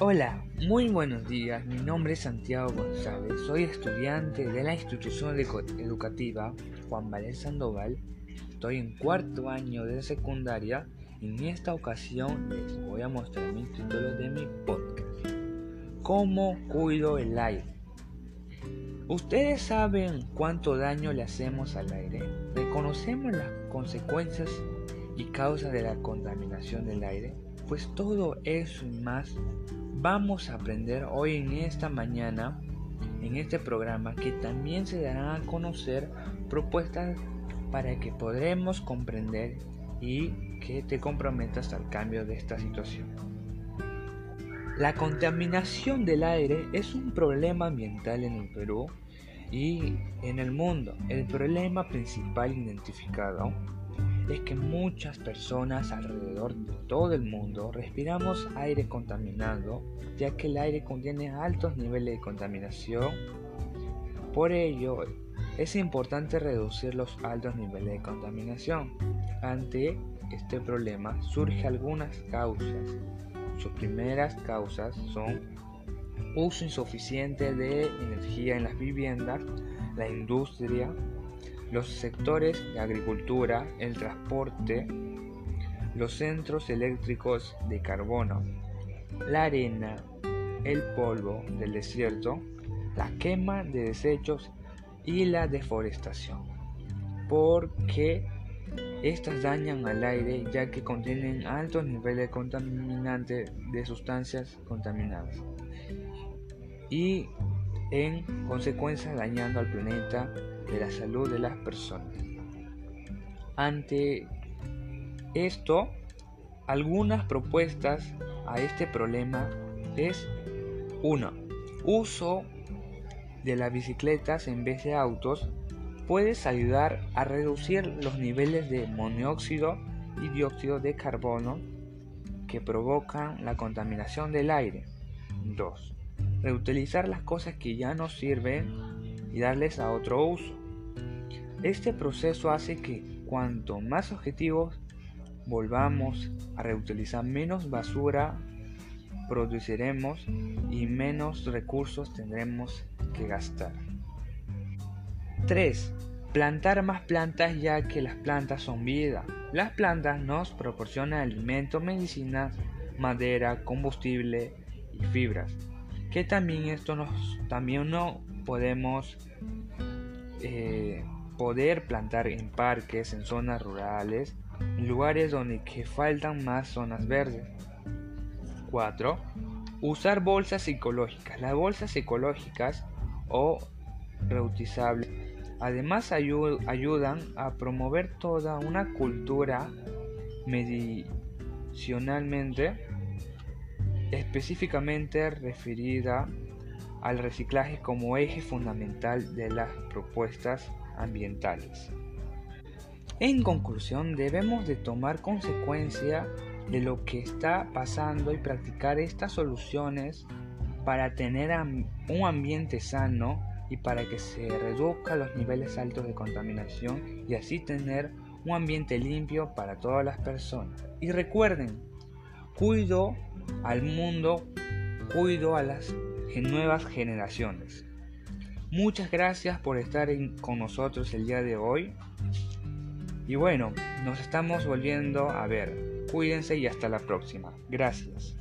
Hola, muy buenos días. Mi nombre es Santiago González. Soy estudiante de la institución educativa Juan Valer Sandoval. Estoy en cuarto año de secundaria y en esta ocasión les voy a mostrar mi título de mi podcast. ¿Cómo cuido el aire? ¿Ustedes saben cuánto daño le hacemos al aire? ¿Reconocemos las consecuencias y causas de la contaminación del aire? Pues todo eso y más vamos a aprender hoy en esta mañana en este programa que también se darán a conocer propuestas para que podremos comprender y que te comprometas al cambio de esta situación. La contaminación del aire es un problema ambiental en el Perú y en el mundo. El problema principal identificado es que muchas personas alrededor de todo el mundo respiramos aire contaminado, ya que el aire contiene altos niveles de contaminación. Por ello, es importante reducir los altos niveles de contaminación. Ante este problema surgen algunas causas. Sus primeras causas son uso insuficiente de energía en las viviendas, la industria, los sectores de agricultura, el transporte, los centros eléctricos de carbono, la arena, el polvo del desierto, la quema de desechos y la deforestación, porque estas dañan al aire ya que contienen altos niveles contaminantes de sustancias contaminadas. Y en consecuencia dañando al planeta de la salud de las personas. Ante esto, algunas propuestas a este problema es 1. Uso de las bicicletas en vez de autos puedes ayudar a reducir los niveles de monóxido y dióxido de carbono que provocan la contaminación del aire. 2. Reutilizar las cosas que ya no sirven y darles a otro uso. Este proceso hace que cuanto más objetivos volvamos a reutilizar menos basura produciremos y menos recursos tendremos que gastar. 3. Plantar más plantas ya que las plantas son vida. Las plantas nos proporcionan alimento, medicina, madera, combustible y fibras. También esto nos también no podemos eh, poder plantar en parques, en zonas rurales, lugares donde que faltan más zonas verdes. 4. Usar bolsas ecológicas. Las bolsas ecológicas o reutilizables además ayudan a promover toda una cultura medicinalmente específicamente referida al reciclaje como eje fundamental de las propuestas ambientales. En conclusión, debemos de tomar consecuencia de lo que está pasando y practicar estas soluciones para tener un ambiente sano y para que se reduzcan los niveles altos de contaminación y así tener un ambiente limpio para todas las personas. Y recuerden, cuido al mundo, cuido a las nuevas generaciones. Muchas gracias por estar con nosotros el día de hoy. Y bueno, nos estamos volviendo a ver. Cuídense y hasta la próxima. Gracias.